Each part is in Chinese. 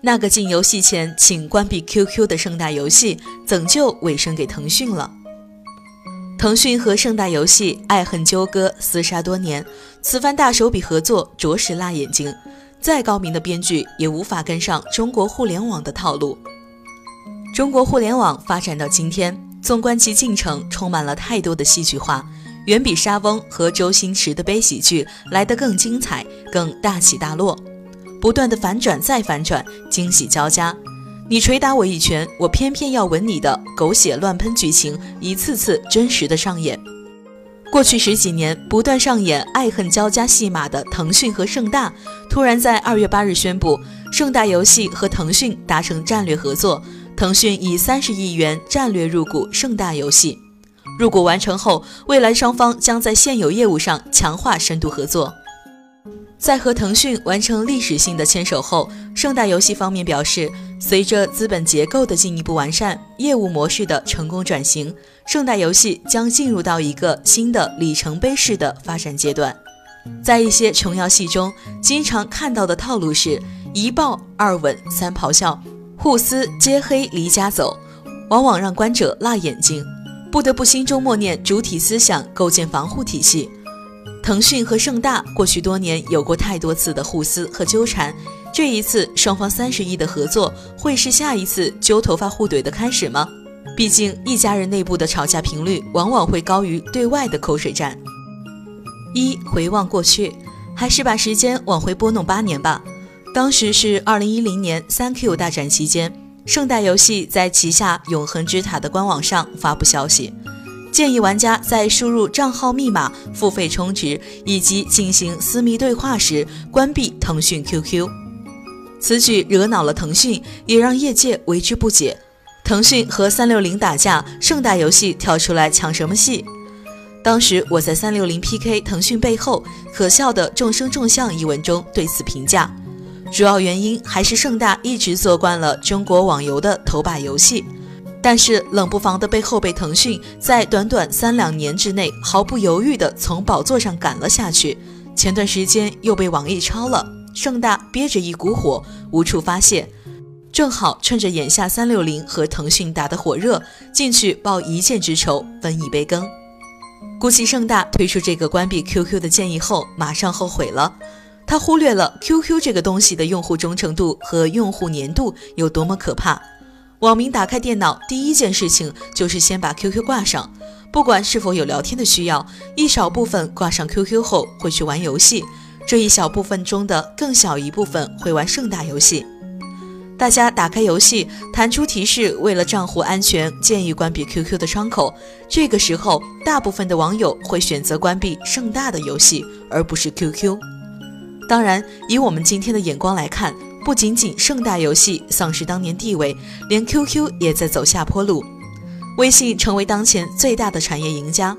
那个进游戏前请关闭 QQ 的盛大游戏，怎就委身给腾讯了？腾讯和盛大游戏爱恨纠葛，厮杀多年，此番大手笔合作着实辣眼睛。再高明的编剧也无法跟上中国互联网的套路。中国互联网发展到今天，纵观其进程，充满了太多的戏剧化，远比莎翁和周星驰的悲喜剧来得更精彩、更大起大落。不断的反转再反转，惊喜交加。你捶打我一拳，我偏偏要吻你的狗血乱喷剧情，一次次真实的上演。过去十几年不断上演爱恨交加戏码的腾讯和盛大，突然在二月八日宣布，盛大游戏和腾讯达成战略合作，腾讯以三十亿元战略入股盛大游戏。入股完成后，未来双方将在现有业务上强化深度合作。在和腾讯完成历史性的牵手后，盛大游戏方面表示，随着资本结构的进一步完善，业务模式的成功转型，盛大游戏将进入到一个新的里程碑式的发展阶段。在一些琼瑶戏中，经常看到的套路是一抱、二吻、三咆哮，互撕、揭黑、离家走，往往让观者辣眼睛，不得不心中默念主体思想，构建防护体系。腾讯和盛大过去多年有过太多次的互撕和纠缠，这一次双方三十亿的合作会是下一次揪头发互怼的开始吗？毕竟一家人内部的吵架频率往往会高于对外的口水战。一回望过去，还是把时间往回拨弄八年吧。当时是二零一零年三 Q 大战期间，盛大游戏在旗下永恒之塔的官网上发布消息。建议玩家在输入账号密码、付费充值以及进行私密对话时关闭腾讯 QQ。此举惹恼了腾讯，也让业界为之不解。腾讯和三六零打架，盛大游戏跳出来抢什么戏？当时我在三六零 PK 腾讯背后，可笑的众生众相一文中对此评价，主要原因还是盛大一直做惯了中国网游的头把游戏。但是冷不防的被后辈腾讯在短短三两年之内毫不犹豫地从宝座上赶了下去，前段时间又被网易抄了，盛大憋着一股火无处发泄，正好趁着眼下三六零和腾讯打得火热，进去报一箭之仇，分一杯羹。估计盛大推出这个关闭 QQ 的建议后，马上后悔了，他忽略了 QQ 这个东西的用户忠诚度和用户粘度有多么可怕。网民打开电脑，第一件事情就是先把 QQ 挂上，不管是否有聊天的需要，一少部分挂上 QQ 后会去玩游戏，这一小部分中的更小一部分会玩盛大游戏。大家打开游戏，弹出提示，为了账户安全，建议关闭 QQ 的窗口。这个时候，大部分的网友会选择关闭盛大的游戏，而不是 QQ。当然，以我们今天的眼光来看。不仅仅盛大游戏丧失当年地位，连 QQ 也在走下坡路，微信成为当前最大的产业赢家。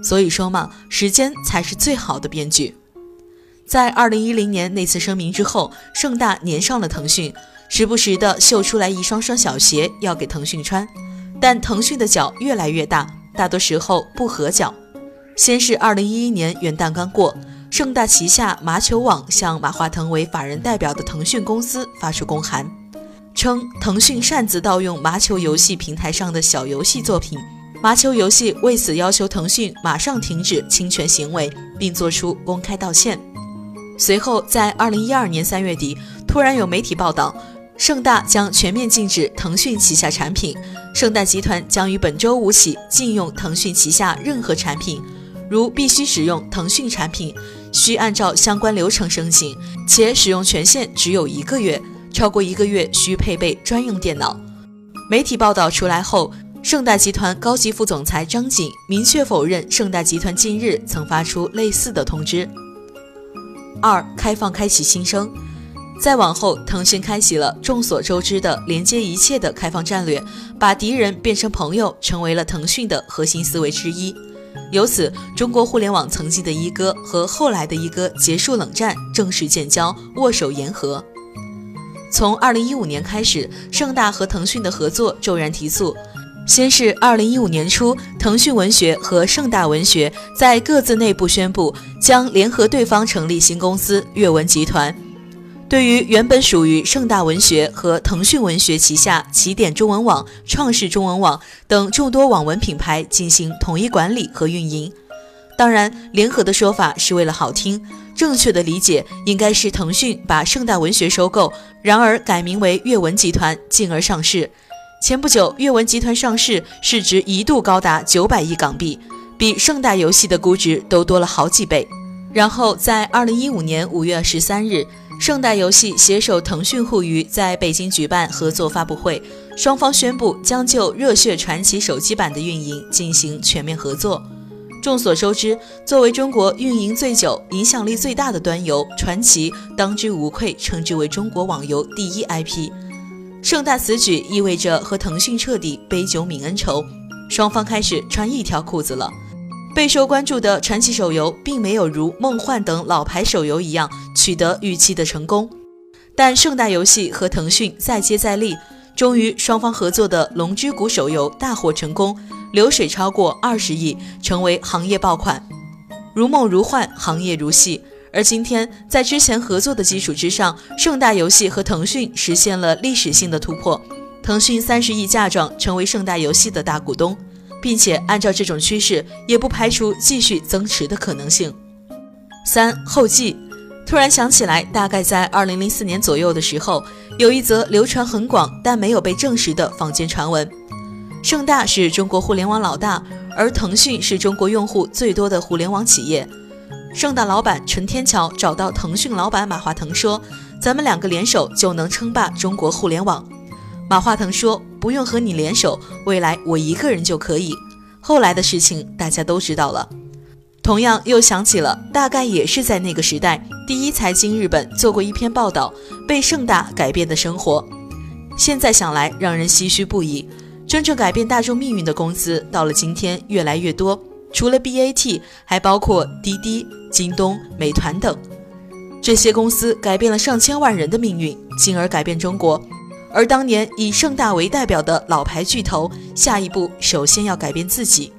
所以说嘛，时间才是最好的编剧。在二零一零年那次声明之后，盛大粘上了腾讯，时不时的秀出来一双双小鞋要给腾讯穿，但腾讯的脚越来越大，大多时候不合脚。先是二零一一年元旦刚过。盛大旗下麻球网向马化腾为法人代表的腾讯公司发出公函，称腾讯擅自盗用麻球游戏平台上的小游戏作品，麻球游戏为此要求腾讯马上停止侵权行为，并作出公开道歉。随后，在二零一二年三月底，突然有媒体报道，盛大将全面禁止腾讯旗下产品，盛大集团将于本周五起禁用腾讯旗下任何产品，如必须使用腾讯产品。需按照相关流程申请，且使用权限只有一个月，超过一个月需配备专用电脑。媒体报道出来后，盛大集团高级副总裁张锦明确否认盛大集团近日曾发出类似的通知。二、开放开启新生，再往后，腾讯开启了众所周知的连接一切的开放战略，把敌人变成朋友，成为了腾讯的核心思维之一。由此，中国互联网曾经的一哥和后来的一哥结束冷战，正式建交，握手言和。从二零一五年开始，盛大和腾讯的合作骤然提速。先是二零一五年初，腾讯文学和盛大文学在各自内部宣布将联合对方成立新公司阅文集团。对于原本属于盛大文学和腾讯文学旗下起点中文网、创世中文网等众多网文品牌进行统一管理和运营。当然，联合的说法是为了好听，正确的理解应该是腾讯把盛大文学收购，然而改名为阅文集团，进而上市。前不久，阅文集团上市，市值一度高达九百亿港币，比盛大游戏的估值都多了好几倍。然后在二零一五年五月十三日。盛大游戏携手腾讯互娱在北京举办合作发布会，双方宣布将就《热血传奇》手机版的运营进行全面合作。众所周知，作为中国运营最久、影响力最大的端游，传奇当之无愧称之为中国网游第一 IP。盛大此举意味着和腾讯彻底杯酒泯恩仇，双方开始穿一条裤子了。备受关注的传奇手游并没有如梦幻等老牌手游一样取得预期的成功，但盛大游戏和腾讯再接再厉，终于双方合作的《龙之谷》手游大获成功，流水超过二十亿，成为行业爆款。如梦如幻，行业如戏。而今天，在之前合作的基础之上，盛大游戏和腾讯实现了历史性的突破，腾讯三十亿嫁妆，成为盛大游戏的大股东。并且按照这种趋势，也不排除继续增持的可能性。三后继，突然想起来，大概在二零零四年左右的时候，有一则流传很广但没有被证实的坊间传闻：盛大是中国互联网老大，而腾讯是中国用户最多的互联网企业。盛大老板陈天桥找到腾讯老板马化腾说：“咱们两个联手就能称霸中国互联网。”马化腾说：“不用和你联手，未来我一个人就可以。”后来的事情大家都知道了。同样又想起了，大概也是在那个时代，第一财经日本做过一篇报道，被盛大改变的生活。现在想来，让人唏嘘不已。真正改变大众命运的公司，到了今天越来越多，除了 BAT，还包括滴滴、京东、美团等。这些公司改变了上千万人的命运，进而改变中国。而当年以盛大为代表的老牌巨头，下一步首先要改变自己。